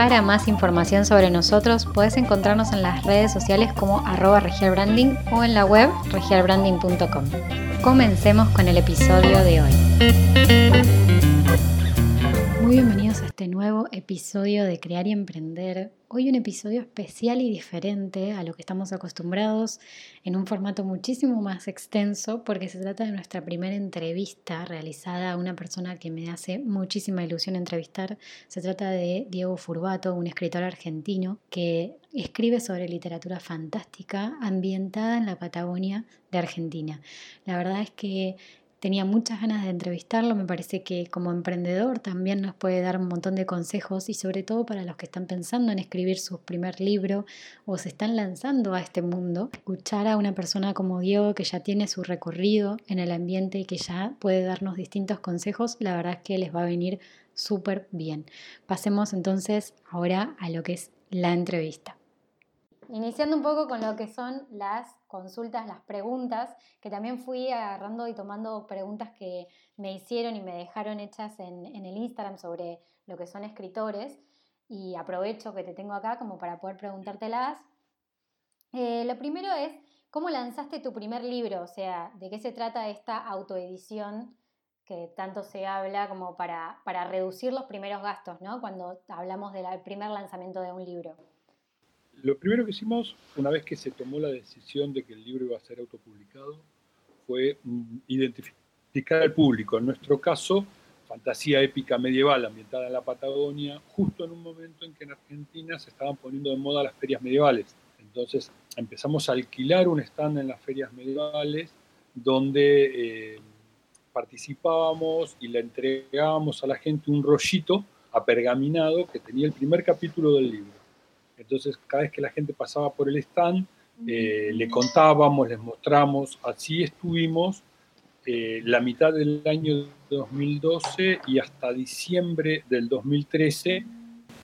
Para más información sobre nosotros puedes encontrarnos en las redes sociales como arroba regialbranding o en la web regialbranding.com. Comencemos con el episodio de hoy. Muy bienvenidos a este nuevo episodio de Crear y Emprender. Hoy un episodio especial y diferente a lo que estamos acostumbrados, en un formato muchísimo más extenso, porque se trata de nuestra primera entrevista realizada a una persona que me hace muchísima ilusión entrevistar. Se trata de Diego Furbato, un escritor argentino que escribe sobre literatura fantástica ambientada en la Patagonia de Argentina. La verdad es que Tenía muchas ganas de entrevistarlo, me parece que como emprendedor también nos puede dar un montón de consejos y sobre todo para los que están pensando en escribir su primer libro o se están lanzando a este mundo, escuchar a una persona como Diego que ya tiene su recorrido en el ambiente y que ya puede darnos distintos consejos, la verdad es que les va a venir súper bien. Pasemos entonces ahora a lo que es la entrevista. Iniciando un poco con lo que son las consultas, las preguntas, que también fui agarrando y tomando preguntas que me hicieron y me dejaron hechas en, el Instagram sobre lo que son escritores y aprovecho que te tengo acá como para poder preguntártelas. Eh, lo primero es, ¿cómo lanzaste tu primer libro? O sea, ¿de qué se trata esta autoedición que tanto se habla como para, para reducir los primeros gastos, ¿no? Cuando hablamos del primer lanzamiento de un libro. Lo primero que hicimos, una vez que se tomó la decisión de que el libro iba a ser autopublicado, fue mm, identificar al público. En nuestro caso, fantasía épica medieval ambientada en la Patagonia, justo en un momento en que en Argentina se estaban poniendo de moda las ferias medievales. Entonces empezamos a alquilar un stand en las ferias medievales donde eh, participábamos y le entregábamos a la gente un rollito apergaminado que tenía el primer capítulo del libro. Entonces, cada vez que la gente pasaba por el stand, eh, le contábamos, les mostramos, así estuvimos eh, la mitad del año 2012 y hasta diciembre del 2013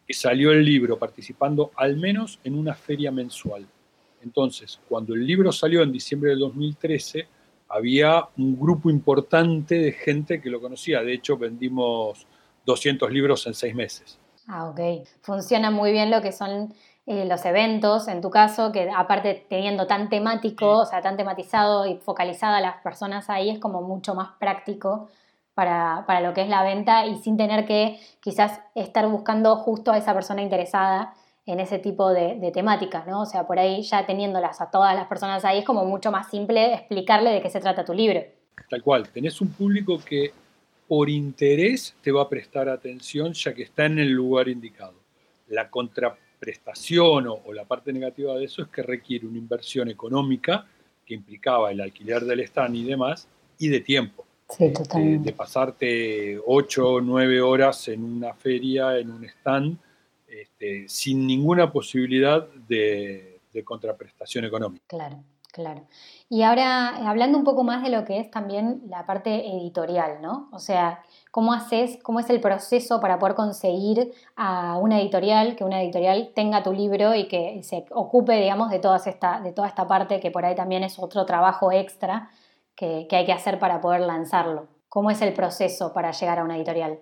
que salió el libro, participando al menos en una feria mensual. Entonces, cuando el libro salió en diciembre del 2013, había un grupo importante de gente que lo conocía. De hecho, vendimos 200 libros en seis meses. Ah, ok. Funciona muy bien lo que son eh, los eventos, en tu caso, que aparte teniendo tan temático, o sea, tan tematizado y focalizada a las personas ahí, es como mucho más práctico para, lo que es la venta y sin tener que quizás estar buscando justo a esa persona interesada en ese tipo de, de temáticas, ¿no? O sea, por ahí ya teniéndolas a todas las personas ahí es como mucho más simple explicarle de qué se trata tu libro. Tal cual, tenés un público que por interés te va a prestar atención ya que está en el lugar indicado. La contraprestación o, la parte negativa de eso es que requiere una inversión económica que implicaba el alquiler del stand y demás, y de tiempo. Sí, totalmente. De, pasarte 8 o 9 horas en una feria, en un stand, este, sin ninguna posibilidad de, de contraprestación económica. Claro. Claro. Y ahora, hablando un poco más de lo que es también la parte editorial, ¿no? O sea, ¿cómo haces, cómo es el proceso para poder conseguir a una editorial, que una editorial tenga tu libro y que se ocupe, digamos, de, toda esta, de toda esta parte, que por ahí también es otro trabajo extra que, hay que hacer para poder lanzarlo? ¿Cómo es el proceso para llegar a una editorial?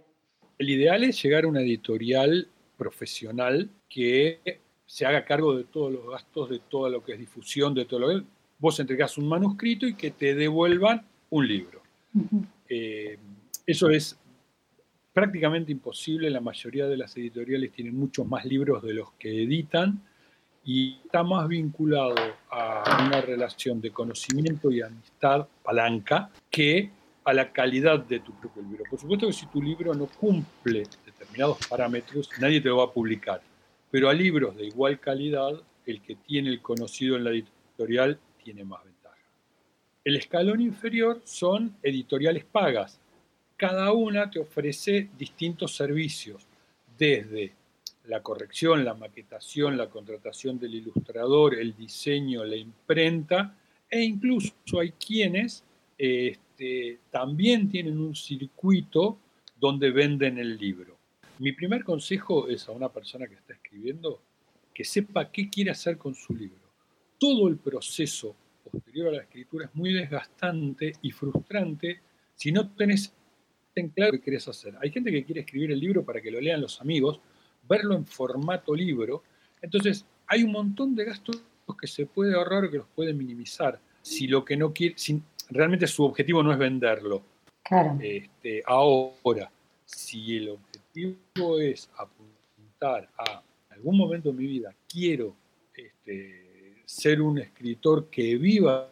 El ideal es llegar a una editorial profesional que se haga cargo de todos los gastos, de todo lo que es difusión, de todo lo que vos entregás un manuscrito y que te devuelvan un libro. Eh, eso es prácticamente imposible, la mayoría de las editoriales tienen muchos más libros de los que editan y está más vinculado a una relación de conocimiento y amistad palanca que a la calidad de tu propio libro. Por supuesto que si tu libro no cumple determinados parámetros, nadie te lo va a publicar, pero a libros de igual calidad, el que tiene el conocido en la editorial tiene más ventaja. El escalón inferior son editoriales pagas. Cada una te ofrece distintos servicios, desde la corrección, la maquetación, la contratación del ilustrador, el diseño, la imprenta, e incluso hay quienes este, también tienen un circuito donde venden el libro. Mi primer consejo es a una persona que está escribiendo que sepa qué quiere hacer con su libro. Todo el proceso posterior a la escritura es muy desgastante y frustrante si no tenés en claro qué querés hacer. Hay gente que quiere escribir el libro para que lo lean los amigos, verlo en formato libro. Entonces, hay un montón de gastos que se puede ahorrar o que los puede minimizar si lo que no quiere, si realmente su objetivo no es venderlo. Claro. Este, ahora, si el objetivo es apuntar a algún momento de mi vida, quiero este, ser un escritor que viva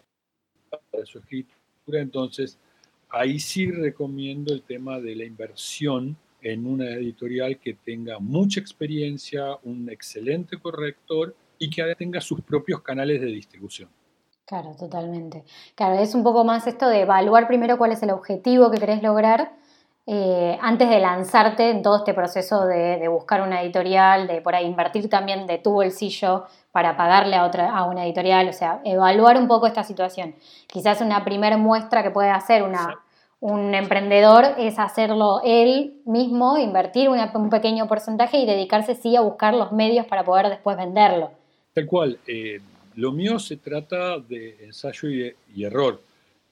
de su escritura, entonces ahí sí recomiendo el tema de la inversión en una editorial que tenga mucha experiencia, un excelente corrector y que tenga sus propios canales de distribución. Claro, totalmente. Claro, es un poco más esto de evaluar primero cuál es el objetivo que querés lograr eh, antes de lanzarte en todo este proceso de, buscar una editorial, de por ahí invertir también de tu bolsillo para pagarle a, otra, a una editorial, o sea, evaluar un poco esta situación. Quizás una primera muestra que puede hacer una, un emprendedor es hacerlo él mismo, invertir un pequeño porcentaje y dedicarse sí a buscar los medios para poder después venderlo. Tal cual. Eh, lo mío se trata de ensayo y, error.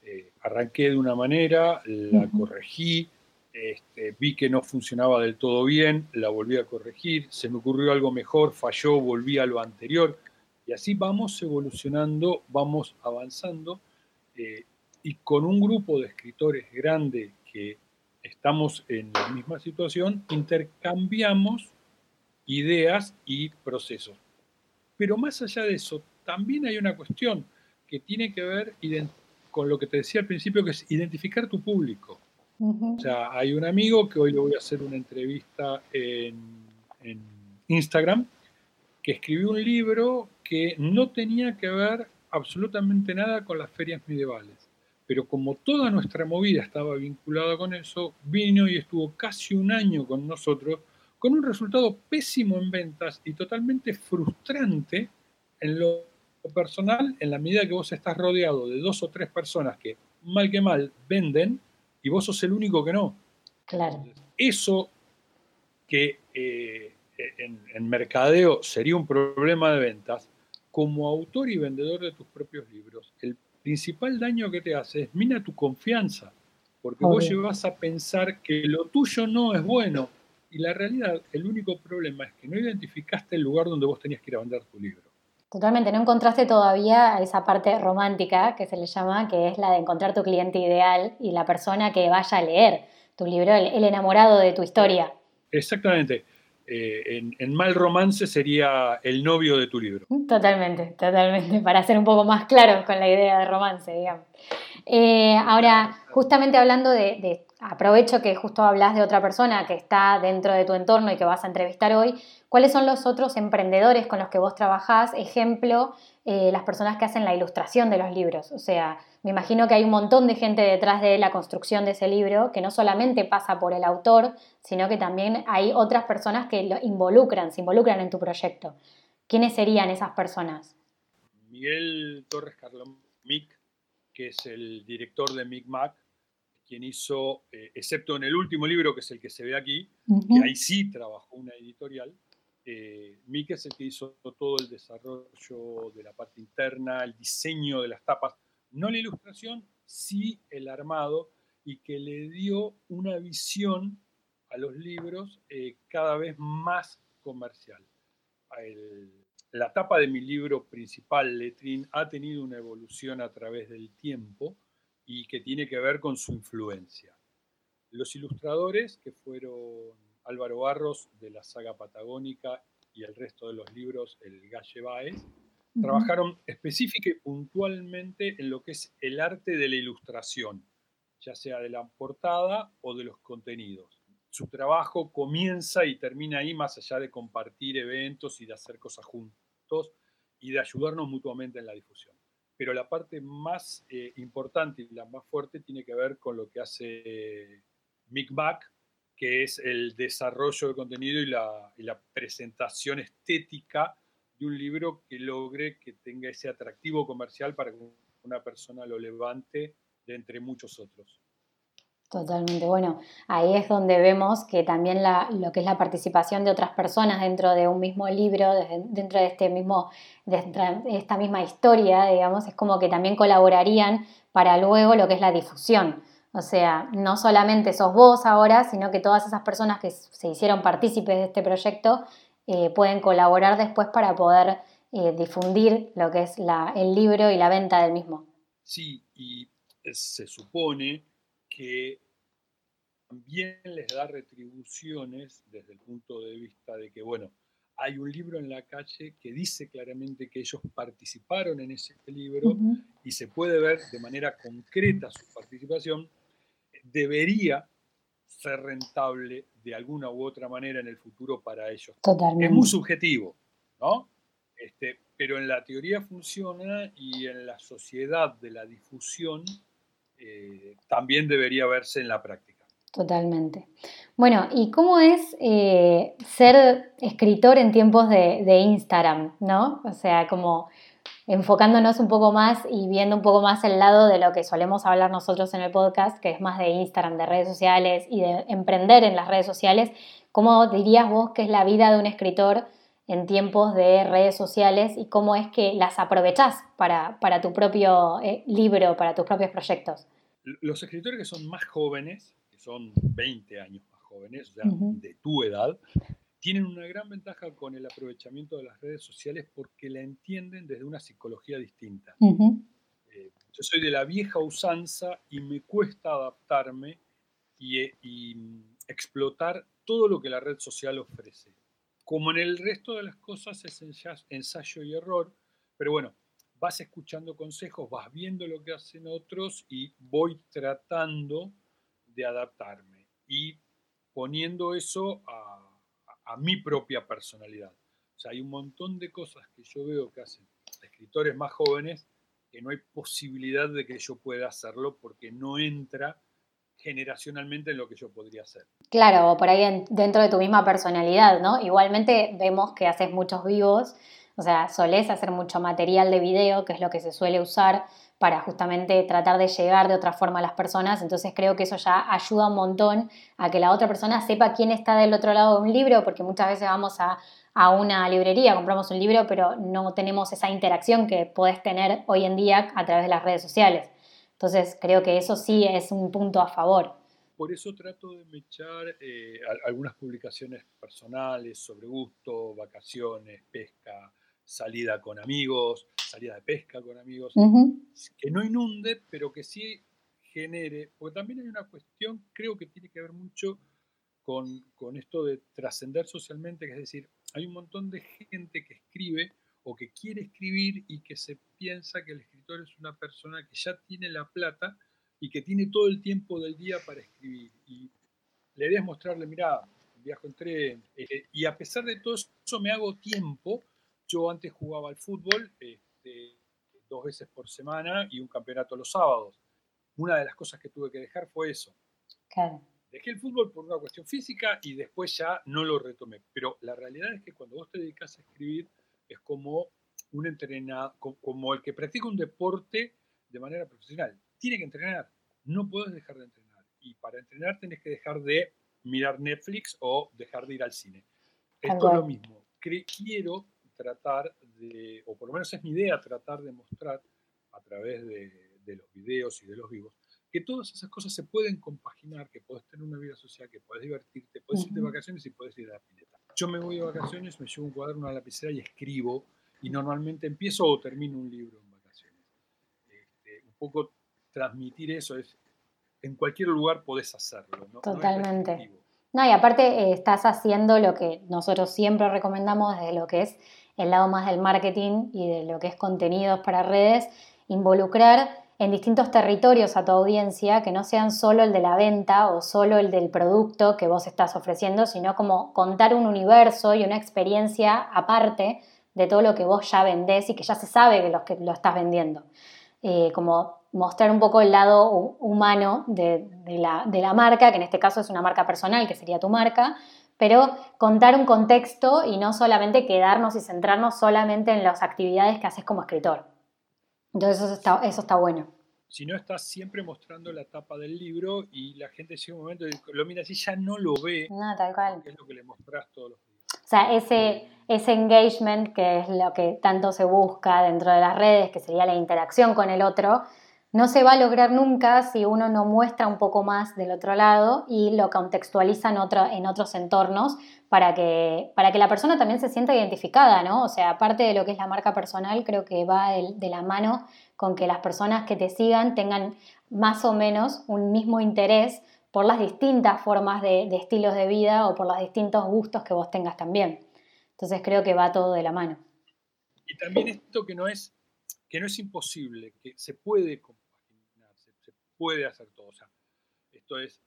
Eh, arranqué de una manera, la corregí, este, vi que no funcionaba del todo bien, la volví a corregir, se me ocurrió algo mejor, falló, volví a lo anterior. Y así vamos evolucionando, vamos avanzando. Eh, y con un grupo de escritores grande que estamos en la misma situación, intercambiamos ideas y procesos. Pero más allá de eso, también hay una cuestión que tiene que ver con lo que te decía al principio, que es identificar tu público. O sea, hay un amigo que hoy le voy a hacer una entrevista en, Instagram, que escribió un libro que no tenía que ver absolutamente nada con las ferias medievales. Pero como toda nuestra movida estaba vinculada con eso, vino y estuvo casi un año con nosotros con un resultado pésimo en ventas y totalmente frustrante en lo personal, en la medida que vos estás rodeado de dos o tres personas que mal que mal venden, y vos sos el único que no. Claro. Eso que eh, en, mercadeo sería un problema de ventas, como autor y vendedor de tus propios libros, el principal daño que te hace es mina tu confianza, porque vos llevas a pensar que lo tuyo no es bueno. Y la realidad, el único problema es que no identificaste el lugar donde vos tenías que ir a vender tu libro. Totalmente, no encontraste todavía esa parte romántica que se le llama, que es la de encontrar tu cliente ideal y la persona que vaya a leer tu libro, el, enamorado de tu historia. Exactamente. Eh, en, mal romance sería el novio de tu libro. Totalmente, totalmente, para ser un poco más claros con la idea de romance, digamos. Eh, ahora, justamente hablando de, aprovecho que justo hablas de otra persona que está dentro de tu entorno y que vas a entrevistar hoy, ¿cuáles son los otros emprendedores con los que vos trabajás? Ejemplo, eh, las personas que hacen la ilustración de los libros. O sea, me imagino que hay un montón de gente detrás de la construcción de ese libro que no solamente pasa por el autor, sino que también hay otras personas que lo involucran, se involucran en tu proyecto. ¿Quiénes serían esas personas? Miguel Torres Carlomic, que es el director de MicMac, quien hizo, eh, excepto en el último libro, que es el que se ve aquí, que ahí sí trabajó una editorial, eh, es el que hizo todo el desarrollo de la parte interna, el diseño de las tapas, no la ilustración, sí el armado, y que le dio una visión a los libros eh, cada vez más comercial. la tapa de mi libro principal, Letrin, ha tenido una evolución a través del tiempo y que tiene que ver con su influencia. Los ilustradores, que fueron Álvaro Barros de la saga patagónica y el resto de los libros, el Galle Baez, trabajaron específica y puntualmente en lo que es el arte de la ilustración, ya sea de la portada o de los contenidos. Su trabajo comienza y termina ahí, más allá de compartir eventos y de hacer cosas juntos y de ayudarnos mutuamente en la difusión. Pero la parte más eh, importante y la más fuerte tiene que ver con lo que hace Mick Back, que es el desarrollo de contenido y la, y la presentación estética de un libro que logre que tenga ese atractivo comercial para que una persona lo levante de entre muchos otros. Totalmente. Bueno, ahí es donde vemos que también la, lo que es la participación de otras personas dentro de un mismo libro, dentro de este mismo, de esta misma historia, digamos, es como que también colaborarían para luego lo que es la difusión. O sea, no solamente sos vos ahora, sino que todas esas personas que se hicieron partícipes de este proyecto eh, pueden colaborar después para poder eh, difundir lo que es la, el libro y la venta del mismo. Sí, y se supone que también les da retribuciones desde el punto de vista de que, bueno, hay un libro en la calle que dice claramente que ellos participaron en ese libro y se puede ver de manera concreta su participación, debería ser rentable de alguna u otra manera en el futuro para ellos. Totalmente. Es muy subjetivo, ¿no? Este, pero en la teoría funciona y en la sociedad de la difusión eh, también debería verse en la práctica. Totalmente. Bueno, ¿y cómo es eh, ser escritor en tiempos de, Instagram, no? O sea, como enfocándonos un poco más y viendo un poco más el lado de lo que solemos hablar nosotros en el podcast, que es más de Instagram, de redes sociales y de emprender en las redes sociales. ¿Cómo dirías vos que es la vida de un escritor en tiempos de redes sociales y cómo es que las aprovechás para, para tu propio eh, libro, para tus propios proyectos? Los escritores que son más jóvenes, que son 20 años más jóvenes, o sea, de tu edad, tienen una gran ventaja con el aprovechamiento de las redes sociales porque la entienden desde una psicología distinta. Eh, yo soy de la vieja usanza y me cuesta adaptarme y, y explotar todo lo que la red social ofrece como en el resto de las cosas es ensayo y error, pero bueno, vas escuchando consejos, vas viendo lo que hacen otros y voy tratando de adaptarme y poniendo eso a, mi propia personalidad. O sea, hay un montón de cosas que yo veo que hacen escritores más jóvenes que no hay posibilidad de que yo pueda hacerlo porque no entra generacionalmente en lo que yo podría hacer. Claro, por ahí dentro de tu misma personalidad, ¿no? Igualmente vemos que haces muchos vivos, o sea, solés hacer mucho material de video, que es lo que se suele usar para justamente tratar de llegar de otra forma a las personas, entonces creo que eso ya ayuda un montón a que la otra persona sepa quién está del otro lado de un libro, porque muchas veces vamos a, a una librería, compramos un libro, pero no tenemos esa interacción que podés tener hoy en día a través de las redes sociales. Entonces creo que eso sí es un punto a favor. Por eso trato de mechar eh, algunas publicaciones personales sobre gusto, vacaciones, pesca, salida con amigos, salida de pesca con amigos, que no inunde, pero que sí genere, porque también hay una cuestión, creo que tiene que ver mucho con, con esto de trascender socialmente, que es decir, hay un montón de gente que escribe o que quiere escribir y que se piensa que el escritor es una persona que ya tiene la plata y que tiene todo el tiempo del día para escribir. Y la idea es mostrarle, mira, viajo en tren. Eh, y a pesar de todo eso me hago tiempo. Yo antes jugaba al fútbol este, dos veces por semana y un campeonato los sábados. Una de las cosas que tuve que dejar fue eso. Dejé el fútbol por una cuestión física y después ya no lo retomé. Pero la realidad es que cuando vos te dedicas a escribir, es como un entrenador, como el que practica un deporte de manera profesional. Tiene que entrenar, no puedes dejar de entrenar. Y para entrenar tienes que dejar de mirar Netflix o dejar de ir al cine. Esto es lo mismo. Quiero tratar de, o por lo menos es mi idea, tratar de mostrar a través de, los videos y de los vivos, que todas esas cosas se pueden compaginar, que puedes tener una vida social, que puedes divertirte, puedes ir de vacaciones y puedes ir a la pileta. Yo me voy de vacaciones, me llevo un cuaderno a la lapicera y escribo, y normalmente empiezo o termino un libro en vacaciones. Este, un poco transmitir eso es, en cualquier lugar podés hacerlo. ¿no? Totalmente. No, y aparte eh, estás haciendo lo que nosotros siempre recomendamos desde lo que es el lado más del marketing y de lo que es contenidos para redes, involucrar en distintos territorios a tu audiencia, que no sean solo el de la venta o solo el del producto que vos estás ofreciendo, sino como contar un universo y una experiencia aparte de todo lo que vos ya vendés y que ya se sabe que lo, que lo estás vendiendo. Eh, como mostrar un poco el lado humano de, la, de la marca, que en este caso es una marca personal, que sería tu marca, pero contar un contexto y no solamente quedarnos y centrarnos solamente en las actividades que haces como escritor. Entonces eso está, eso está bueno. Si no estás siempre mostrando la tapa del libro y la gente llega un momento y lo mira así, ya no lo ve. No, tal cual. es lo que le mostrás todos los sea, ese, ese engagement que es lo que tanto se busca dentro de las redes, que sería la interacción con el otro, no se va a lograr nunca si uno no muestra un poco más del otro lado y lo contextualiza en, en otros entornos para que, para que la persona también se sienta identificada, ¿no? O sea, aparte de lo que es la marca personal, creo que va de, la mano con que las personas que te sigan tengan más o menos un mismo interés por las distintas formas de, de estilos de vida o por los distintos gustos que vos tengas también. Entonces creo que va todo de la mano. Y también esto que no es, que no es imposible, que se puede puede hacer todo. O sea, esto es,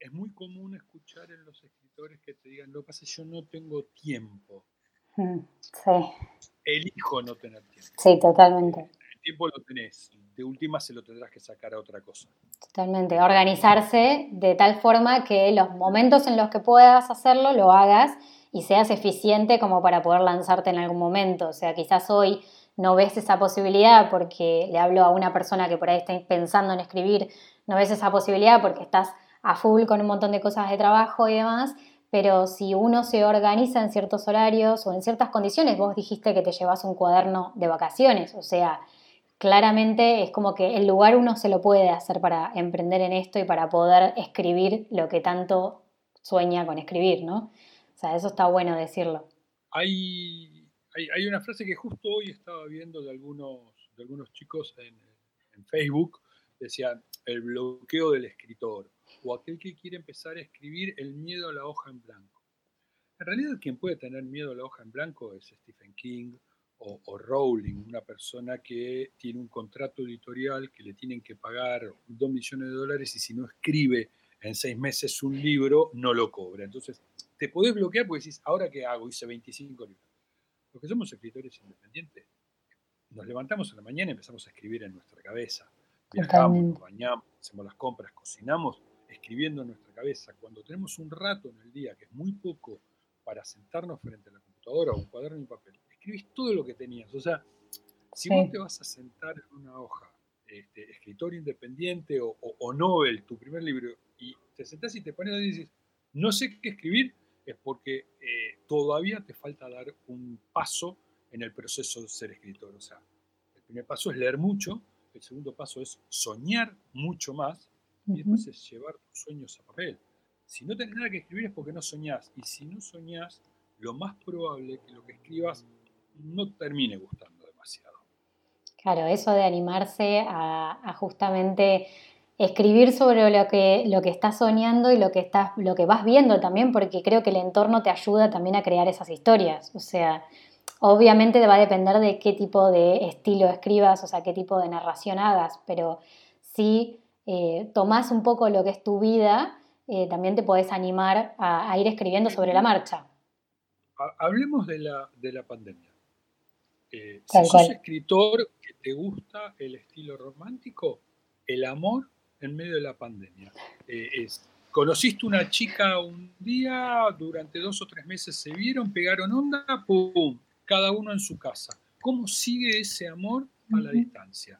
es muy común escuchar en los escritores que te digan, lo que pasa es que yo no tengo tiempo. Mm, sí. Elijo no tener tiempo. Sí, totalmente. Tiempo lo tenés, de última se lo tendrás que sacar a otra cosa. Totalmente, organizarse de tal forma que los momentos en los que puedas hacerlo lo hagas y seas eficiente como para poder lanzarte en algún momento. O sea, quizás hoy no ves esa posibilidad porque le hablo a una persona que por ahí está pensando en escribir, no ves esa posibilidad porque estás a full con un montón de cosas de trabajo y demás, pero si uno se organiza en ciertos horarios o en ciertas condiciones, vos dijiste que te llevas un cuaderno de vacaciones, o sea, claramente es como que el lugar uno se lo puede hacer para emprender en esto y para poder escribir lo que tanto sueña con escribir, ¿no? O sea, eso está bueno decirlo. Hay hay, una frase que justo hoy estaba viendo de algunos, de algunos chicos en, Facebook, decían el bloqueo del escritor o aquel que quiere empezar a escribir el miedo a la hoja en blanco. En realidad quien puede tener miedo a la hoja en blanco es Stephen King o, o, Rowling, una persona que tiene un contrato editorial que le tienen que pagar dos millones de dólares y si no escribe en seis meses un libro, no lo cobra. Entonces, te podés bloquear porque decís, ¿ahora qué hago? Hice 25 libros. Los que somos escritores independientes, nos levantamos en la mañana y empezamos a escribir en nuestra cabeza. Viajamos, nos bañamos, hacemos las compras, cocinamos, escribiendo en nuestra cabeza. Cuando tenemos un rato en el día, que es muy poco, para sentarnos frente a la computadora o un cuaderno y papel, escribís todo lo que tenías. O sea, si vos te vas a sentar en una hoja, este, escritor independiente o, o, Nobel, tu primer libro, y te sentás y te pones y dices, no sé qué escribir, es porque eh, todavía te falta dar un paso en el proceso de ser escritor. O sea, el primer paso es leer mucho, el segundo paso es soñar mucho más y después es llevar tus sueños a papel. Si no tenés nada que escribir es porque no soñás y si no soñás, lo más probable es que lo que escribas no termine gustando demasiado. Claro, eso de animarse a justamente escribir sobre lo que, lo que estás soñando y lo que, estás, lo que vas viendo también, porque creo que el entorno te ayuda también a crear esas historias. O sea, obviamente va a depender de qué tipo de estilo escribas, o sea, qué tipo de narración hagas, pero si eh, tomás un poco lo que es tu vida, eh, también te podés animar a, ir escribiendo sobre la marcha. Hablemos de la, de la pandemia. Eh, si sos escritor que te gusta el estilo romántico, el amor en medio de la pandemia. Eh, es, conociste una chica un día, durante dos o tres meses se vieron, pegaron onda, ¡pum! Cada uno en su casa. ¿Cómo sigue ese amor a la distancia?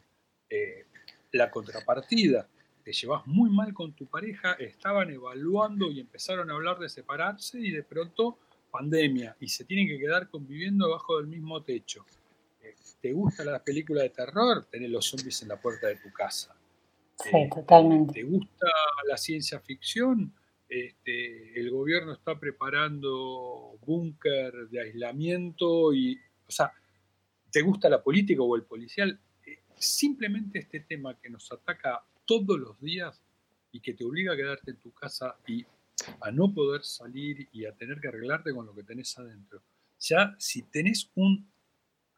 Eh, la contrapartida, te llevas muy mal con tu pareja, estaban evaluando y empezaron a hablar de separarse y de pronto pandemia y se tienen que quedar conviviendo bajo del mismo techo. ¿Te gusta la película de terror? Tenés los zombies en la puerta de tu casa. Sí, eh, totalmente. ¿Te gusta la ciencia ficción? Este, el gobierno está preparando búnker de aislamiento y, o sea, ¿te gusta la política o el policial? Eh, simplemente este tema que nos ataca todos los días y que te obliga a quedarte en tu casa y a no poder salir y a tener que arreglarte con lo que tenés adentro. Ya si tenés un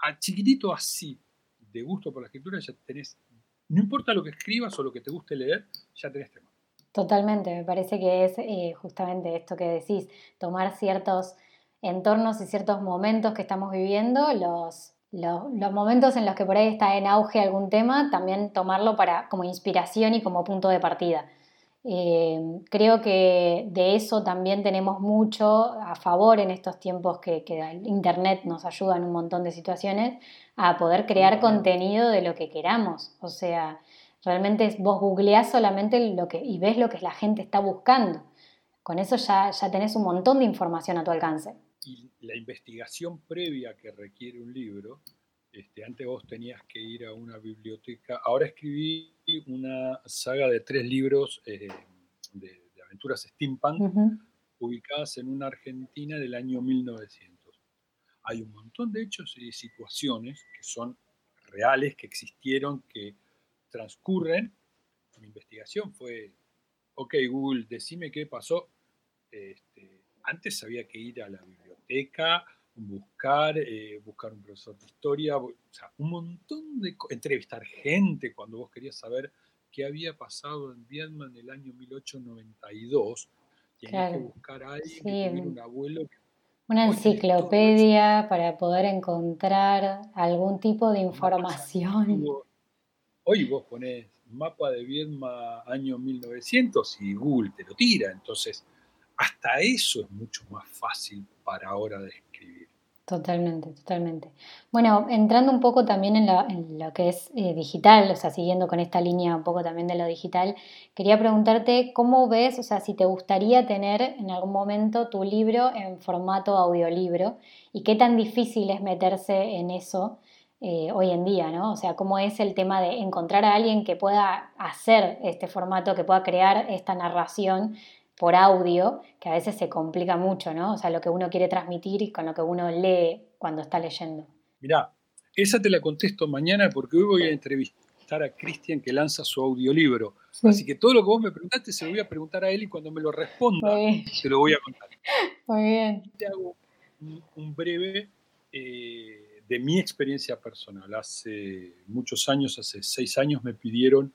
a chiquitito así de gusto por la escritura, ya tenés no importa lo que escribas o lo que te guste leer, ya tenés tema. Totalmente, me parece que es eh, justamente esto que decís, tomar ciertos entornos y ciertos momentos que estamos viviendo, los, los momentos en los que por ahí está en auge algún tema, también tomarlo para, como inspiración y como punto de partida. Eh, creo que de eso también tenemos mucho a favor en estos tiempos que, que, Internet nos ayuda en un montón de situaciones a poder crear contenido de lo que queramos. O sea, realmente vos googleás solamente lo que, y ves lo que la gente está buscando. Con eso ya, ya tenés un montón de información a tu alcance. Y la investigación previa que requiere un libro, este, antes vos tenías que ir a una biblioteca, ahora escribí una saga de tres libros eh, de, aventuras steampunk ubicadas en una Argentina del año 1900. Hay un montón de hechos y situaciones que son reales, que existieron, que transcurren. Mi investigación fue, ok Google, decime qué pasó. Este, antes había que ir a la biblioteca, buscar, eh, buscar un profesor de historia, o sea, un montón de entrevistar gente cuando vos querías saber qué había pasado en Vietnam en el año 1892. Tenías que buscar a alguien que tuviera un abuelo. una enciclopedia para poder encontrar algún tipo de información. Hoy vos ponés mapa de Viedma año 1900 y Google te lo tira, entonces hasta eso es mucho más fácil para ahora de escribir. Totalmente, totalmente. Bueno, entrando un poco también en, lo que es eh, digital, o sea, siguiendo con esta línea un poco también de lo digital, quería preguntarte cómo ves, o sea, si te gustaría tener en algún momento tu libro en formato audiolibro y qué tan difícil es meterse en eso eh, hoy en día, ¿no? O sea, cómo es el tema de encontrar a alguien que pueda hacer este formato, que pueda crear esta narración por audio, que a veces se complica mucho, ¿no? O sea, lo que uno quiere transmitir y con lo que uno lee cuando está leyendo. Mirá, esa te la contesto mañana porque hoy voy a entrevistar a Cristian que lanza su audiolibro. Así que todo lo que vos me preguntaste se lo voy a preguntar a él y cuando me lo responda te lo voy a contar. Muy bien. Te hago un, breve... Eh, de mi experiencia personal. Hace muchos años, hace seis años, me pidieron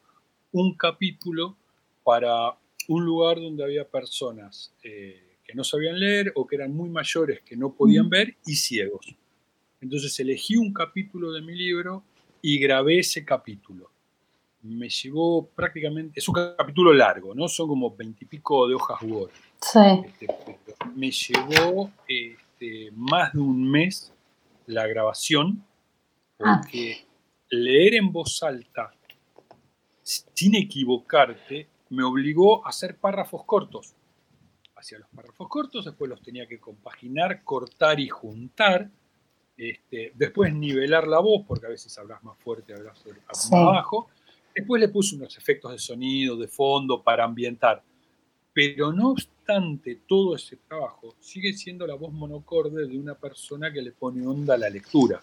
un capítulo para un lugar donde había personas eh, que no sabían leer o que eran muy mayores, que no podían ver y ciegos. Entonces elegí un capítulo de mi libro y grabé ese capítulo. Me llevó prácticamente, es un capítulo largo, ¿no? Son como veintipico de hojas Word. Sí. Este, me llevó este, más de un mes la grabación, ah. porque leer en voz alta sin equivocarte me obligó a hacer párrafos cortos. Hacía los párrafos cortos, después los tenía que compaginar, cortar y juntar. Este, después nivelar la voz, porque a veces hablas más fuerte, hablas más bajo. Después le puse unos efectos de sonido, de fondo, para ambientar. Pero no obstante todo ese trabajo, sigue siendo la voz monocorde de una persona que le pone onda a la lectura.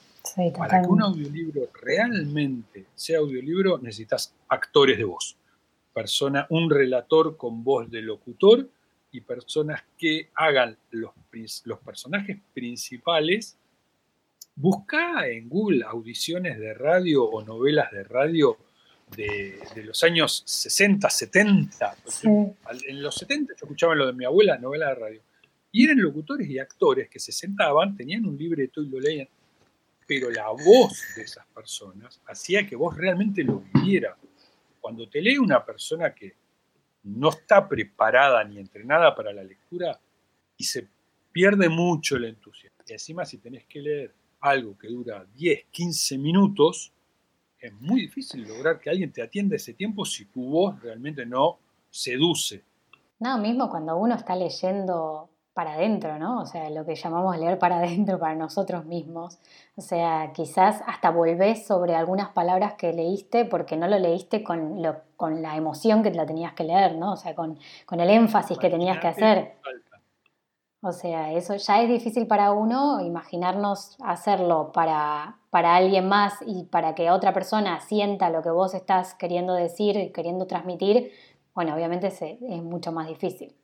Para que un audiolibro realmente sea audiolibro, necesitas actores de voz. Persona, un relator con voz de locutor y personas que hagan los, los personajes principales. Busca en Google audiciones de radio o novelas de radio de, los años 60, 70. En los 70 yo escuchaba lo de mi abuela, novela de radio. Y eran locutores y actores que se sentaban, tenían un libreto y lo leían. Pero la voz de esas personas hacía que vos realmente lo vivieras. Cuando te lee una persona que no está preparada ni entrenada para la lectura y se pierde mucho el entusiasmo. Y encima si tenés que leer algo que dura 10, 15 minutos, es muy difícil lograr que alguien te atienda ese tiempo si tu voz realmente no seduce. No, mismo cuando uno está leyendo para adentro, ¿no? O sea, lo que llamamos leer para adentro para nosotros mismos. O sea, quizás hasta volvés sobre algunas palabras que leíste porque no lo leíste con, lo, con la emoción que la tenías que leer, ¿no? O sea, con, con el énfasis que tenías que hacer. O sea, eso ya es difícil para uno, imaginarnos hacerlo para, para alguien más y para que otra persona sienta lo que vos estás queriendo decir y queriendo transmitir, bueno, obviamente es mucho más difícil.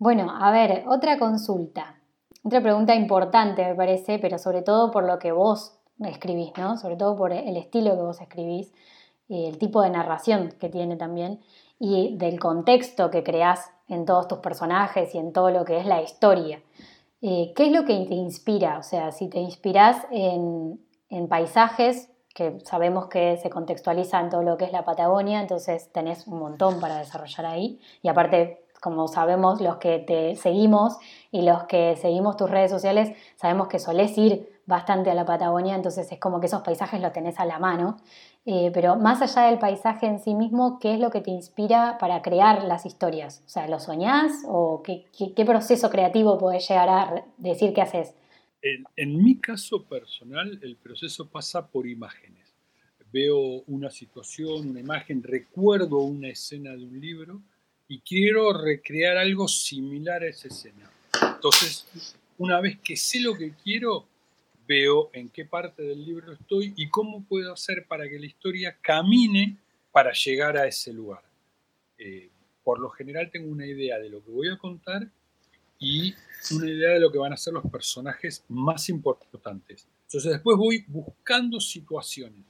Bueno, a ver, otra consulta, otra pregunta importante me parece, pero sobre todo por lo que vos escribís, ¿no? Sobre todo por el estilo que vos escribís, el tipo de narración que tiene también y del contexto que creás en todos tus personajes y en todo lo que es la historia. Eh, ¿Qué es lo que te inspira? O sea, si te inspiras en, en paisajes, que sabemos que se contextualiza en todo lo que es la Patagonia, entonces tenés un montón para desarrollar ahí. Y aparte, como sabemos, los que te seguimos y los que seguimos tus redes sociales, sabemos que solés ir bastante a la Patagonia, entonces es como que esos paisajes los tenés a la mano. Eh, pero más allá del paisaje en sí mismo, ¿qué es lo que te inspira para crear las historias? O sea, ¿lo soñás o qué, proceso creativo podés llegar a decir que haces? En, mi caso personal, el proceso pasa por imágenes. Veo una situación, una imagen, recuerdo una escena de un libro y quiero recrear algo similar a esa escena. Entonces, una vez que sé lo que quiero, veo en qué parte del libro estoy y cómo puedo hacer para que la historia camine para llegar a ese lugar. Eh, por lo general tengo una idea de lo que voy a contar y una idea de lo que van a ser los personajes más importantes. Entonces después voy buscando situaciones.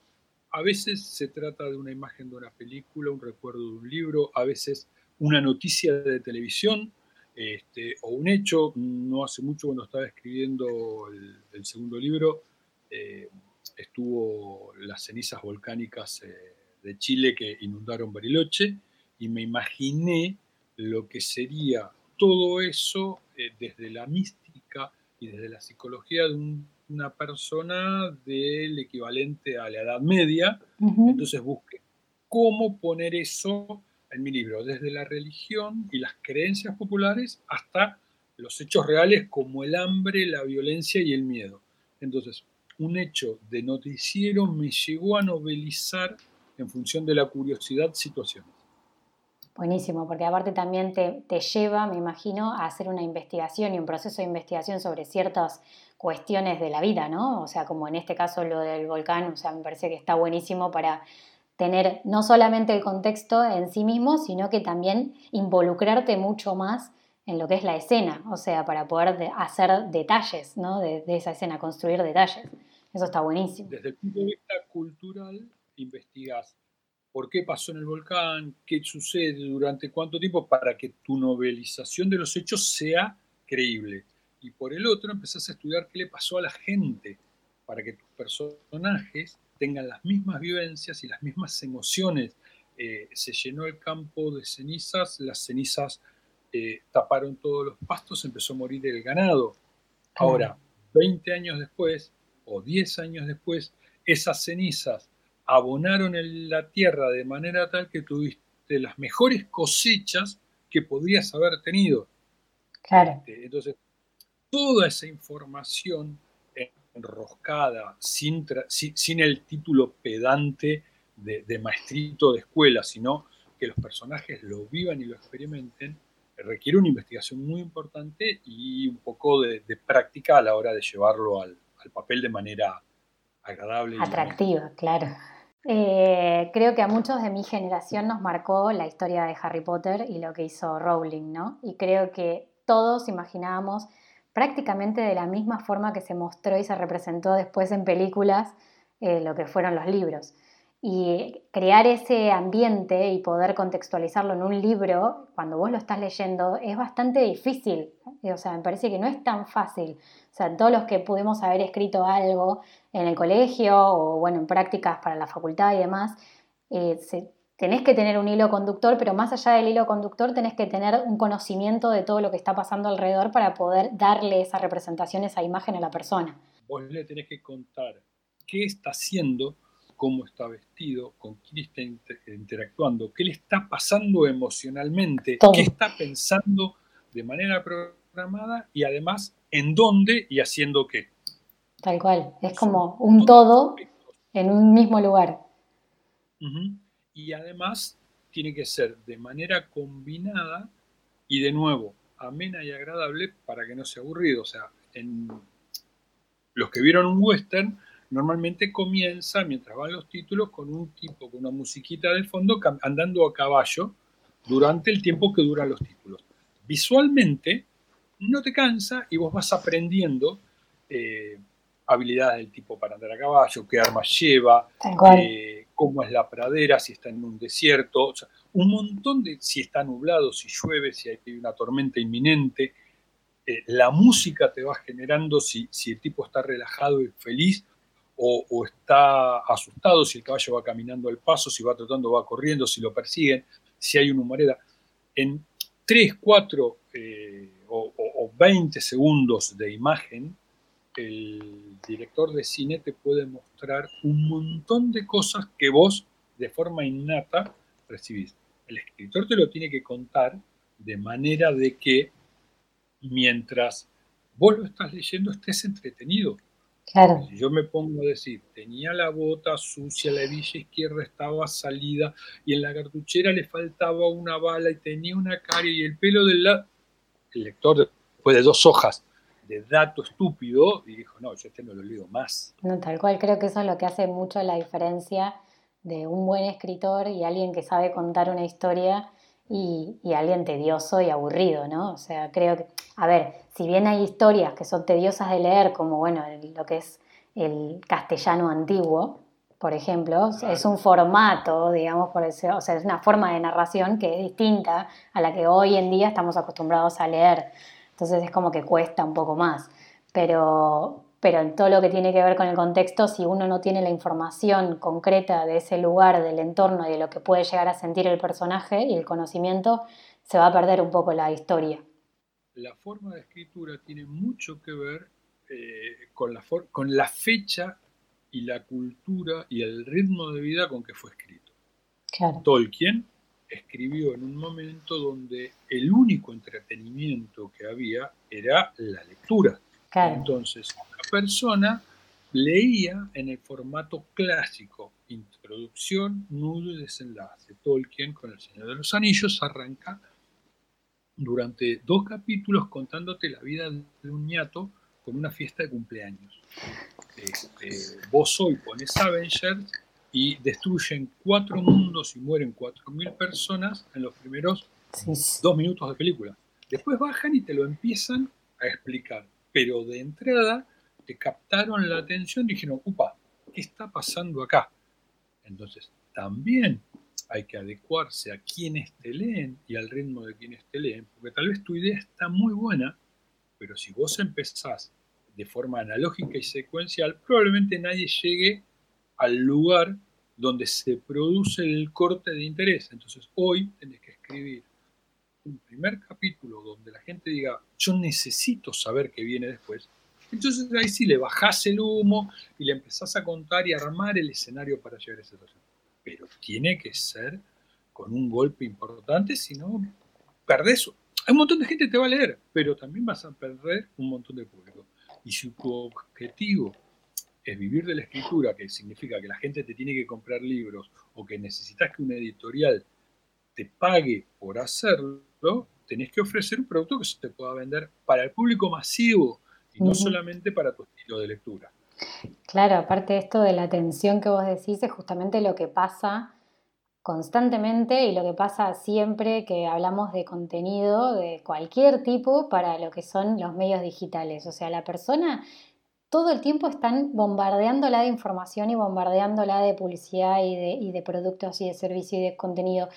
A veces se trata de una imagen de una película, un recuerdo de un libro, a veces una noticia de televisión, este, o un hecho, no hace mucho cuando estaba escribiendo el, segundo libro, eh, estuvo las cenizas volcánicas eh, de Chile que inundaron Bariloche y me imaginé lo que sería todo eso eh, desde la mística y desde la psicología de una persona del equivalente a la Edad Media. Entonces busqué cómo poner eso en mi libro, desde la religión y las creencias populares hasta los hechos reales como el hambre, la violencia y el miedo. Entonces, un hecho de noticiero me llegó a novelizar en función de la curiosidad situaciones. Buenísimo, porque aparte también te, lleva, me imagino, a hacer una investigación y un proceso de investigación sobre ciertas cuestiones de la vida, ¿no? O sea, como en este caso lo del volcán, o sea, me parece que está buenísimo para tener no solamente el contexto en sí mismo, sino que también involucrarte mucho más en lo que es la escena, o sea, para poder hacer detalles ¿no? de, esa escena, construir detalles. Eso está buenísimo. Desde el punto de vista cultural, investigas por qué pasó en el volcán, qué sucede, durante cuánto tiempo, para que tu novelización de los hechos sea creíble. Y por el otro, empezás a estudiar qué le pasó a la gente, para que tus personajes tengan las mismas vivencias y las mismas emociones. Eh, se llenó el campo de cenizas, las cenizas eh, taparon todos los pastos, empezó a morir el ganado. Ahora, 20 años después o 10 años después, esas cenizas abonaron en la tierra de manera tal que tuviste las mejores cosechas que podrías haber tenido. Claro. Este, entonces, toda esa información enroscada, sin, sin el título pedante de, maestrito de escuela, sino que los personajes lo vivan y lo experimenten, requiere una investigación muy importante y un poco de, práctica a la hora de llevarlo al, papel de manera agradable. Atractiva, claro. Eh, creo que a muchos de mi generación nos marcó la historia de Harry Potter y lo que hizo Rowling, ¿no? Y creo que todos imaginábamos prácticamente de la misma forma que se mostró y se representó después en películas eh, lo que fueron los libros. Y crear ese ambiente y poder contextualizarlo en un libro, cuando vos lo estás leyendo, es bastante difícil. O sea, me parece que no es tan fácil. O sea, todos los que pudimos haber escrito algo en el colegio o, bueno, en prácticas para la facultad y demás, eh, se, tenés que tener un hilo conductor, pero más allá del hilo conductor tenés que tener un conocimiento de todo lo que está pasando alrededor para poder darle esa representación, esa imagen a la persona. Vos le tenés que contar qué está haciendo, cómo está vestido, con quién está interactuando, qué le está pasando emocionalmente, qué está pensando de manera programada y además en dónde y haciendo qué. Tal cual, es como un todo en un mismo lugar y además tiene que ser de manera combinada y de nuevo amena y agradable para que no sea aburrido. O sea, en los que vieron un western, normalmente comienza, mientras van los títulos, con un tipo con una musiquita de fondo andando a caballo durante el tiempo que duran los títulos. Visualmente no te cansa y vos vas aprendiendo eh, habilidades del tipo para andar a caballo, qué armas lleva, cómo es la pradera, si está en un desierto, un montón de, si está nublado, si llueve, si hay una tormenta inminente. Eh, la música te va generando si, el tipo está relajado y feliz o, está asustado, si el caballo va caminando al paso, si va trotando, va corriendo, si lo persiguen, si hay una humareda. En 3, 4 eh, o, o 20 segundos de imagen, el director de cine te puede mostrar un montón de cosas que vos de forma innata recibís. El escritor te lo tiene que contar de manera de que mientras vos lo estás leyendo estés entretenido. Claro. Si yo me pongo a decir, tenía la bota sucia, la hebilla izquierda estaba salida y en la cartuchera le faltaba una bala y tenía una cara y el pelo del lado. El lector, después de dos hojas de dato estúpido, y dijo, no, yo este no lo leo más. No, tal cual, creo que eso es lo que hace mucho la diferencia de un buen escritor y alguien que sabe contar una historia y, y, alguien tedioso y aburrido, ¿no? O sea, creo que, a ver, si bien hay historias que son tediosas de leer, como, bueno, lo que es el castellano antiguo, por ejemplo, es un formato, digamos, por eso, o sea, es una forma de narración que es distinta a la que hoy en día estamos acostumbrados a leer. Entonces es como que cuesta un poco más. Pero, pero en todo lo que tiene que ver con el contexto, si uno no tiene la información concreta de ese lugar, del entorno y de lo que puede llegar a sentir el personaje y el conocimiento, se va a perder un poco la historia. La forma de escritura tiene mucho que ver eh, con, la con la fecha y la cultura y el ritmo de vida con que fue escrito. Tolkien escribió en un momento donde el único entretenimiento que había era la lectura. Entonces, la persona leía en el formato clásico, introducción, nudo y desenlace. Tolkien con El Señor de los Anillos arranca durante dos capítulos contándote la vida de un ñato con una fiesta de cumpleaños. Este, vos hoy pones Avengers y destruyen cuatro mundos y mueren cuatro mil personas en los primeros dos minutos de película. Después bajan y te lo empiezan a explicar pero de entrada te captaron la atención y dijeron, upa, ¿qué está pasando acá? Entonces, también hay que adecuarse a quienes te leen y al ritmo de quienes te leen, porque tal vez tu idea está muy buena, pero si vos empezás de forma analógica y secuencial, probablemente nadie llegue al lugar donde se produce el corte de interés. Entonces hoy tenés que escribir un primer capítulo donde la gente diga, yo necesito saber qué viene después, entonces ahí sí le bajás el humo y le empezás a contar y armar el escenario para llegar a esa situación. Pero tiene que ser con un golpe importante, si no, perdés. Un montón de gente te va a leer, pero también vas a perder un montón de público. Y si tu objetivo es vivir de la escritura, que significa que la gente te tiene que comprar libros o que necesitas que una editorial te pague por hacerlo, tenés que ofrecer un producto que se te pueda vender para el público masivo y no solamente para tu estilo de lectura. Claro, aparte de esto de la atención que vos decís, es justamente lo que pasa constantemente y lo que pasa siempre que hablamos de contenido de cualquier tipo para lo que son los medios digitales. O sea, la persona todo el tiempo están bombardeándola de información y bombardeándola de publicidad y de, productos y de servicio y de contenido.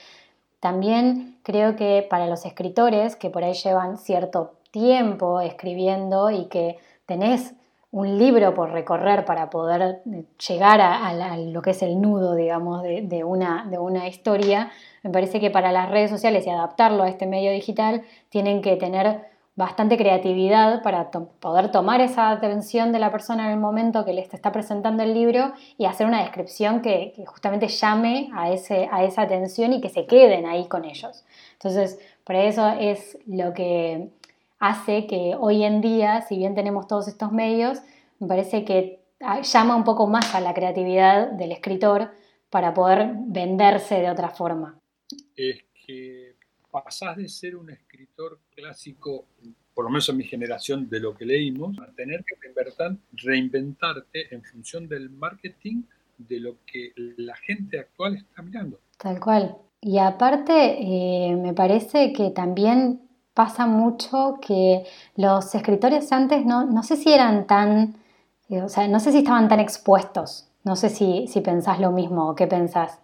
También creo que para los escritores que por ahí llevan cierto tiempo escribiendo y que tenés un libro por recorrer para poder llegar a, lo que es el nudo, digamos, de, una, de una historia, me parece que para las redes sociales y adaptarlo a este medio digital tienen que tener bastante creatividad para poder tomar esa atención de la persona en el momento que le está presentando el libro y hacer una descripción que, justamente llame a, ese, a esa atención y que se queden ahí con ellos. Entonces, por eso es lo que hace que hoy en día, si bien tenemos todos estos medios, me parece que ah, llama un poco más a la creatividad del escritor para poder venderse de otra forma. Es que pasás de ser un escritor clásico, por lo menos en mi generación, de lo que leímos, a tener que reinventarte en función del marketing de lo que la gente actual está mirando. Tal cual. Y aparte, eh, me parece que también pasa mucho que los escritores antes no, no sé si eran tan, eh, o sea, no sé si estaban tan expuestos. No sé si, si pensás lo mismo o qué pensás.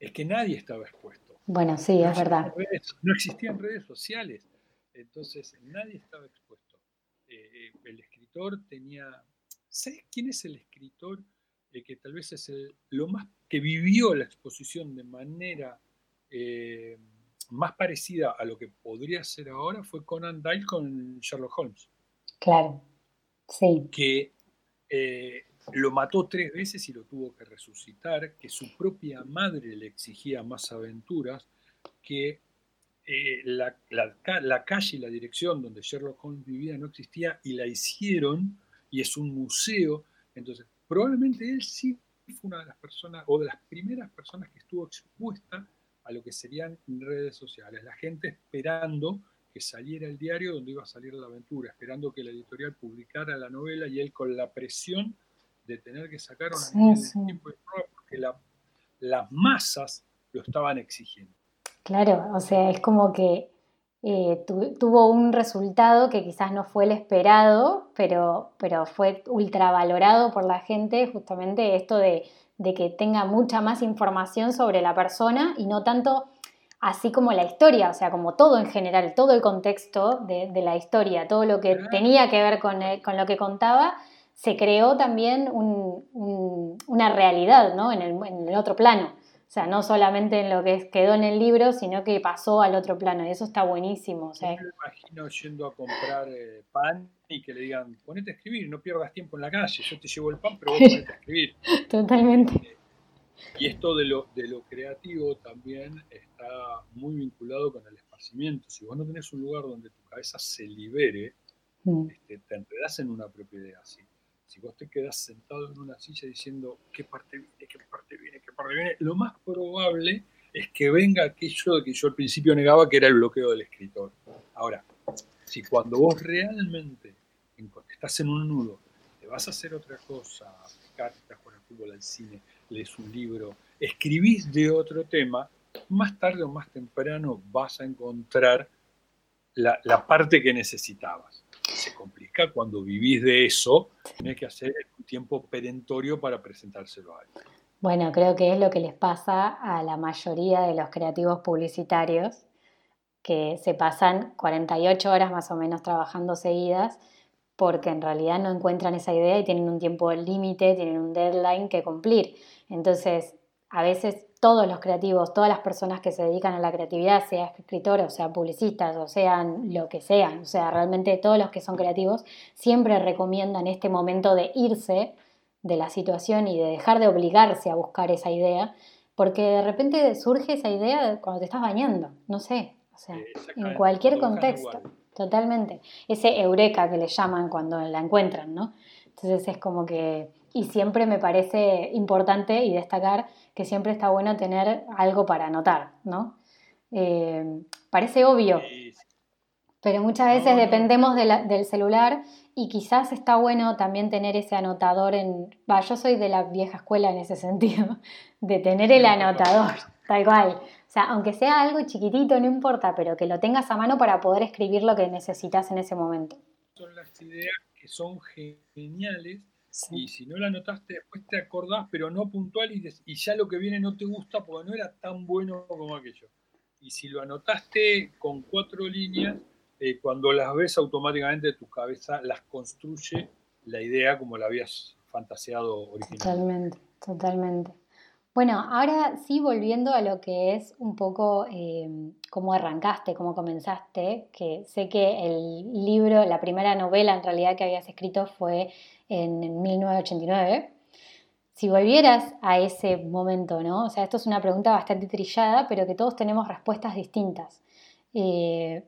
Es que nadie estaba expuesto. Bueno, sí, es verdad. no existían redes sociales, entonces nadie estaba expuesto. Eh, el escritor tenía ¿sabes quién es el escritor eh, que tal vez es el, lo más que vivió la exposición de manera eh, más parecida a lo que podría ser ahora? Fue Conan Doyle con Sherlock Holmes. Claro, sí. Que eh, lo mató tres veces y lo tuvo que resucitar, que su propia madre le exigía más aventuras, que eh, la, calle y la dirección donde Sherlock Holmes vivía no existía y la hicieron y es un museo. Entonces, probablemente él sí fue una de las personas o de las primeras personas que estuvo expuesta a lo que serían redes sociales. La gente esperando que saliera el diario donde iba a salir la aventura, esperando que la editorial publicara la novela y él con la presión de tener que sacar una tiempo de prueba porque las masas lo estaban exigiendo. Claro, o sea, es como que eh, tuvo un resultado que quizás no fue el esperado, pero, pero fue ultravalorado por la gente, justamente esto de, que tenga mucha más información sobre la persona y no tanto así como la historia, o sea, como todo en general, todo el contexto de, la historia, todo lo que tenía que ver con, con, lo que contaba, se creó también una realidad ¿no? en el otro plano. O sea, no solamente en lo que quedó en el libro, sino que pasó al otro plano. Y eso está buenísimo. O sea, me imagino yendo a comprar eh, pan y que le digan, ponete a escribir, no pierdas tiempo en la calle, yo te llevo el pan, pero vos ponete a escribir. Totalmente. Eh, y esto de lo, de lo creativo también está muy vinculado con el esparcimiento. Si vos no tenés un lugar donde tu cabeza se libere, mm. este, te enredas en una propia idea así. Si vos te quedas sentado en una silla diciendo qué parte viene, qué parte viene, qué parte viene, lo más probable es que venga aquello que yo al principio negaba, que era el bloqueo del escritor. Ahora, si cuando vos realmente estás en un nudo, te vas a hacer otra cosa, a pescar, a jugar fútbol, al cine, lees un libro, escribís de otro tema, más tarde o más temprano vas a encontrar la, la parte que necesitabas. Se cuando vivís de eso, tienes que hacer un tiempo perentorio para presentárselo a alguien. Bueno, creo que es lo que les pasa a la mayoría de los creativos publicitarios, que se pasan 48 horas más o menos trabajando seguidas porque en realidad no encuentran esa idea y tienen un tiempo límite, tienen un deadline que cumplir. Entonces, a veces todos los creativos, todas las personas que se dedican a la creatividad, sea escritores, o sea publicistas, o sean lo que sean, o sea, realmente todos los que son creativos, siempre recomiendan este momento de irse de la situación y de dejar de obligarse a buscar esa idea, porque de repente surge esa idea cuando te estás bañando, no sé, o sea, en cualquier contexto, totalmente. Ese eureka que le llaman cuando la encuentran, ¿no? Entonces es como que, y siempre me parece importante y destacar que siempre está bueno tener algo para anotar, ¿no? Eh, parece obvio, pero muchas veces dependemos del celular y quizás está bueno también tener ese anotador en... Va, yo soy de la vieja escuela en ese sentido, de tener el anotador, tal cual. O sea, aunque sea algo chiquitito, no importa, pero que lo tengas a mano para poder escribir lo que necesitas en ese momento. Son las ideas que son geniales y si no la anotaste, después te acordás, pero no puntual y, y, ya lo que viene no te gusta porque no era tan bueno como aquello. Y si lo anotaste con cuatro líneas, eh, cuando las ves automáticamente tu cabeza las construye la idea como la habías fantaseado originalmente. Totalmente, totalmente. Bueno, ahora sí volviendo a lo que es un poco eh, cómo arrancaste, cómo comenzaste, que sé que el libro, la primera novela en realidad que habías escrito fue en 1989. Si volvieras a ese momento, ¿no? O sea, esto es una pregunta bastante trillada, pero que todos tenemos respuestas distintas. Eh,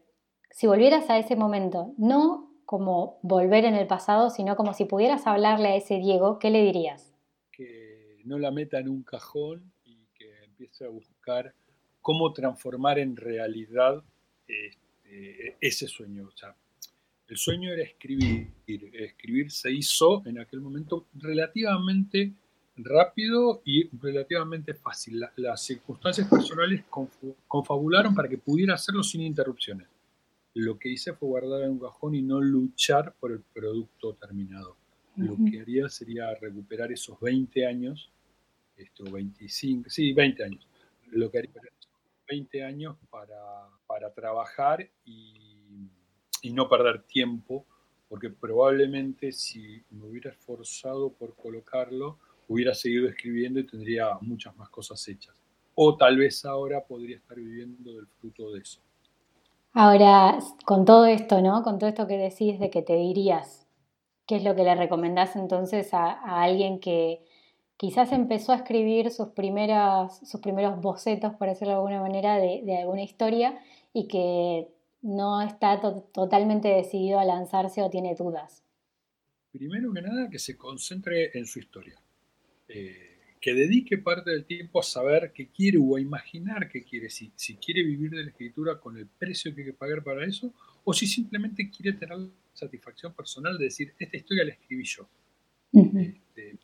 si volvieras a ese momento, no como volver en el pasado, sino como si pudieras hablarle a ese Diego, ¿qué le dirías? No la meta en un cajón y que empiece a buscar cómo transformar en realidad este, ese sueño. O sea, el sueño era escribir. Escribir se hizo en aquel momento relativamente rápido y relativamente fácil. las circunstancias personales confabularon para que pudiera hacerlo sin interrupciones. Lo que hice fue guardar en un cajón y no luchar por el producto terminado. Lo que haría sería recuperar esos 20 años esto, 25, sí, 20 años. Lo que haría 20 años para, para trabajar y, y, no perder tiempo porque probablemente si me hubiera esforzado por colocarlo, hubiera seguido escribiendo y tendría muchas más cosas hechas. O tal vez ahora podría estar viviendo del fruto de eso. Ahora, con todo esto, ¿no? Con todo esto que decís de que te dirías, ¿qué es lo que le recomendás entonces a, alguien que quizás empezó a escribir sus, primeras, sus primeros bocetos, por decirlo de alguna manera, de, alguna historia y que no está totalmente decidido a lanzarse o tiene dudas? Primero que nada, que se concentre en su historia. Eh, que dedique parte del tiempo a saber qué quiere o a imaginar qué quiere, si, si quiere vivir de la escritura con el precio que hay que pagar para eso, o si simplemente quiere tener satisfacción personal de decir, esta historia la escribí yo. Este,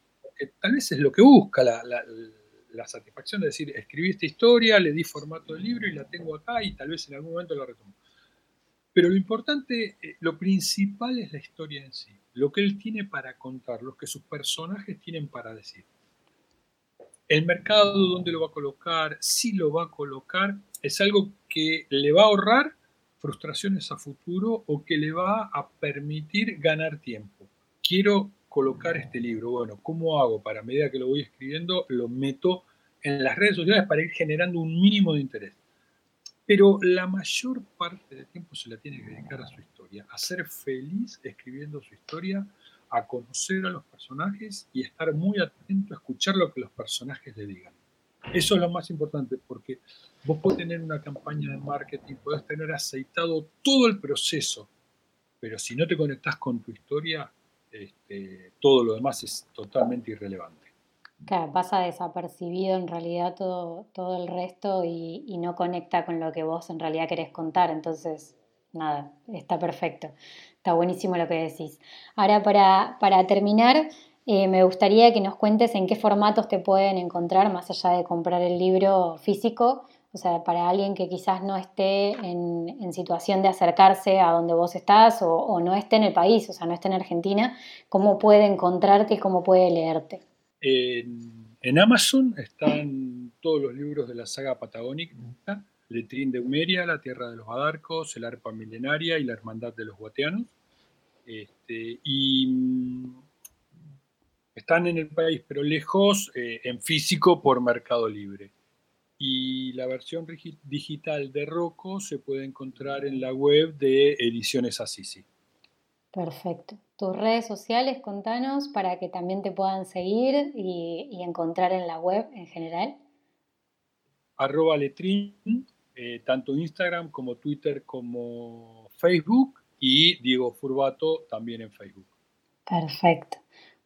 tal vez es lo que busca la, la, satisfacción de decir, escribí esta historia, le di formato de libro y la tengo acá y tal vez en algún momento la retomo. Pero lo importante, eh, lo principal es la historia en sí, lo que él tiene para contar, lo que sus personajes tienen para decir. El mercado, dónde lo va a colocar, si lo va a colocar, es algo que le va a ahorrar frustraciones a futuro o que le va a permitir ganar tiempo. Quiero colocar este libro. Bueno, ¿cómo hago? Para medida que lo voy escribiendo, lo meto en las redes sociales para ir generando un mínimo de interés. Pero la mayor parte del tiempo se la tiene que dedicar a su historia, a ser feliz escribiendo su historia, a conocer a los personajes y estar muy atento a escuchar lo que los personajes le digan. Eso es lo más importante, porque vos podés tener una campaña de marketing, podés tener aceitado todo el proceso, pero si no te conectás con tu historia, este, todo lo demás es totalmente irrelevante. Claro, pasa desapercibido en realidad todo, todo el resto y, no conecta con lo que vos en realidad querés contar. Entonces, nada, está perfecto. Está buenísimo lo que decís. Ahora, para, para terminar, eh, me gustaría que nos cuentes en qué formatos te pueden encontrar, más allá de comprar el libro físico. O sea, para alguien que quizás no esté en, situación de acercarse a donde vos estás o, no esté en el país, o sea, no esté en Argentina, ¿cómo puede encontrarte y cómo puede leerte? En, Amazon están todos los libros de la saga patagónica Letrín de Humeria, La Tierra de los Adarcos, El Arpa Milenaria y La Hermandad de los Guateanos. Este, y mm, están en el país, pero lejos, eh, en físico por Mercado Libre. Y la versión digital de Rocco se puede encontrar en la web de Ediciones Assisi. Perfecto. Tus redes sociales, contanos para que también te puedan seguir y, y encontrar en la web en general. Arroba letrín eh, tanto Instagram como Twitter como Facebook y Diego Furbato también en Facebook. Perfecto.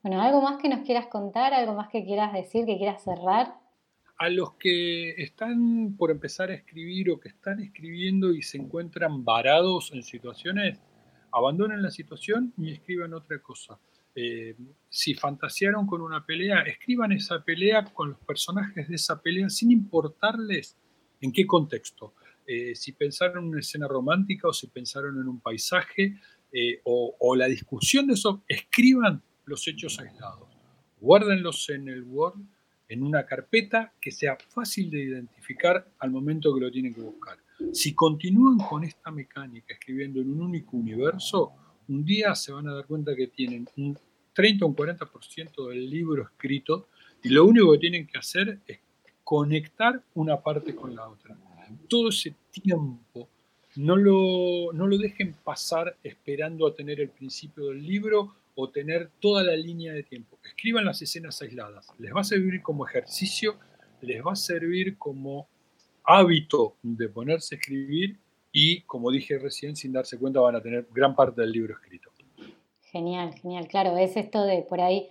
Bueno, ¿algo más que nos quieras contar? ¿Algo más que quieras decir, que quieras cerrar? A los que están por empezar a escribir o que están escribiendo y se encuentran varados en situaciones, abandonen la situación y escriban otra cosa. Eh, si fantasearon con una pelea, escriban esa pelea con los personajes de esa pelea sin importarles ¿En qué contexto? Eh, si pensaron en una escena romántica o si pensaron en un paisaje eh, o, la discusión de eso, escriban los hechos aislados. Guárdenlos en el Word, en una carpeta que sea fácil de identificar al momento que lo tienen que buscar. Si continúan con esta mecánica escribiendo en un único universo, un día se van a dar cuenta que tienen un 30 o un 40% del libro escrito y lo único que tienen que hacer es conectar una parte con la otra. Todo ese tiempo no lo, no lo dejen pasar esperando a tener el principio del libro o tener toda la línea de tiempo. Escriban las escenas aisladas. Les va a servir como ejercicio, les va a servir como hábito de ponerse a escribir y, como dije recién, sin darse cuenta van a tener gran parte del libro escrito. Genial, genial. Claro, es esto de por ahí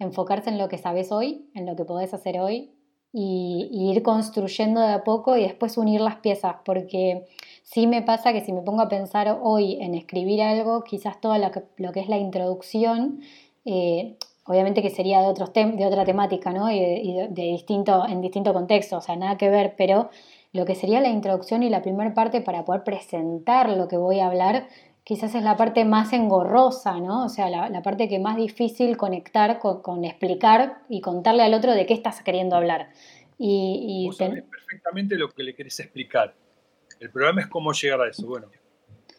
enfocarse en lo que sabes hoy, en lo que podés hacer hoy y, ir construyendo de a poco y después unir las piezas, porque sí me pasa que si me pongo a pensar hoy en escribir algo, quizás todo lo que, lo que es la introducción, eh, obviamente que sería de, otros de otra temática, ¿no? Y, de, distinto, en distinto contexto, o sea, nada que ver, pero lo que sería la introducción y la primera parte para poder presentar lo que voy a hablar, quizás es la parte más engorrosa, ¿no? O sea, la, parte que más difícil conectar con, explicar y contarle al otro de qué estás queriendo hablar. Y, perfectamente lo que le querés explicar. El problema es cómo llegar a eso. Bueno,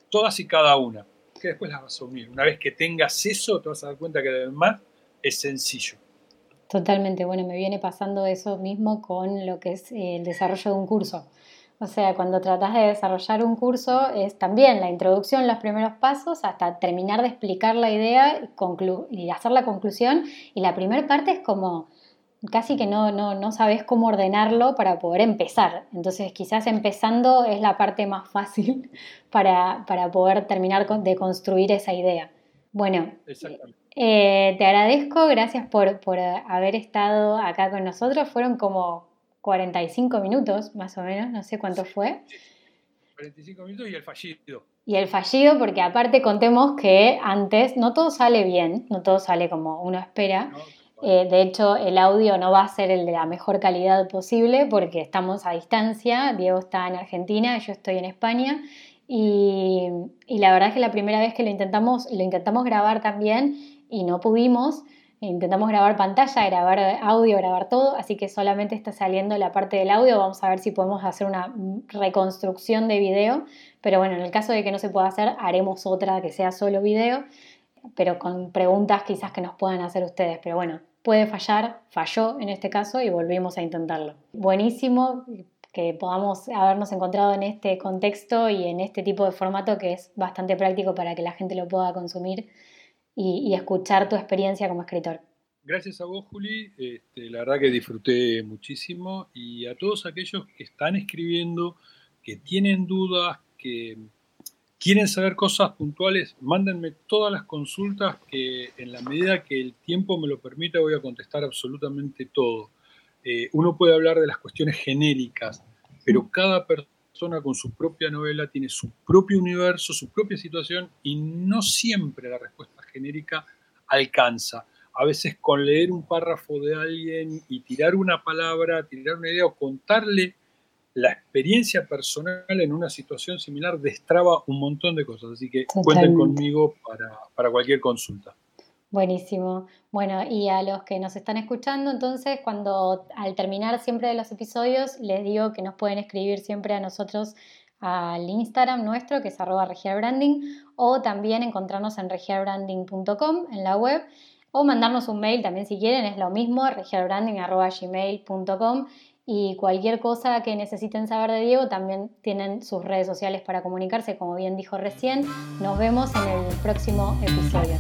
todas y cada una. que después las vas a unir. Una vez que tengas eso, te vas a dar cuenta que además es sencillo. Totalmente, bueno, me viene pasando eso mismo con lo que es el desarrollo de un curso. O sea, cuando tratas de desarrollar un curso es también la introducción, los primeros pasos, hasta terminar de explicar la idea y, hacer la conclusión. Y la primera parte es como casi que no, no, no sabes cómo ordenarlo para poder empezar. Entonces quizás empezando es la parte más fácil para, para poder terminar de construir esa idea. Bueno, eh, te agradezco, gracias por, por haber estado acá con nosotros. Fueron como 45 minutos, más o menos, no sé cuánto fue. 45 minutos y el fallido. Y el fallido, porque aparte contemos que antes no todo sale bien, no todo sale como uno espera. Eh, de hecho, el audio no va a ser el de la mejor calidad posible porque estamos a distancia. Diego está en Argentina, yo estoy en España. Y, y la verdad es que la primera vez que lo intentamos, lo intentamos grabar también y no pudimos. Intentamos grabar pantalla, grabar audio, grabar todo, así que solamente está saliendo la parte del audio. Vamos a ver si podemos hacer una reconstrucción de video, pero bueno, en el caso de que no se pueda hacer, haremos otra que sea solo video, pero con preguntas quizás que nos puedan hacer ustedes. Pero bueno, puede fallar, falló en este caso y volvimos a intentarlo. Buenísimo que podamos habernos encontrado en este contexto y en este tipo de formato que es bastante práctico para que la gente lo pueda consumir y, escuchar tu experiencia como escritor. Gracias a vos, Juli. Este, la verdad que disfruté muchísimo y a todos aquellos que están escribiendo, que tienen dudas, que quieren saber cosas puntuales, mándenme todas las consultas que en la medida que el tiempo me lo permita voy a contestar absolutamente todo. Eh, uno puede hablar de las cuestiones genéricas, pero cada persona con su propia novela tiene su propio universo, su propia situación y no siempre la respuesta genérica alcanza. A veces con leer un párrafo de alguien y tirar una palabra, tirar una idea o contarle la experiencia personal en una situación similar destraba un montón de cosas. Así que cuenten conmigo para, para cualquier consulta. Buenísimo. Bueno, y a los que nos están escuchando, entonces, cuando al terminar siempre de los episodios, les digo que nos pueden escribir siempre a nosotros al Instagram nuestro, que es arroba regiarbranding, o también encontrarnos en regiarbranding.com en la web, o mandarnos un mail también si quieren, es lo mismo, regiarbranding.gmail.com y cualquier cosa que necesiten saber de Diego, también tienen sus redes sociales para comunicarse, como bien dijo recién. Nos vemos en el próximo episodio.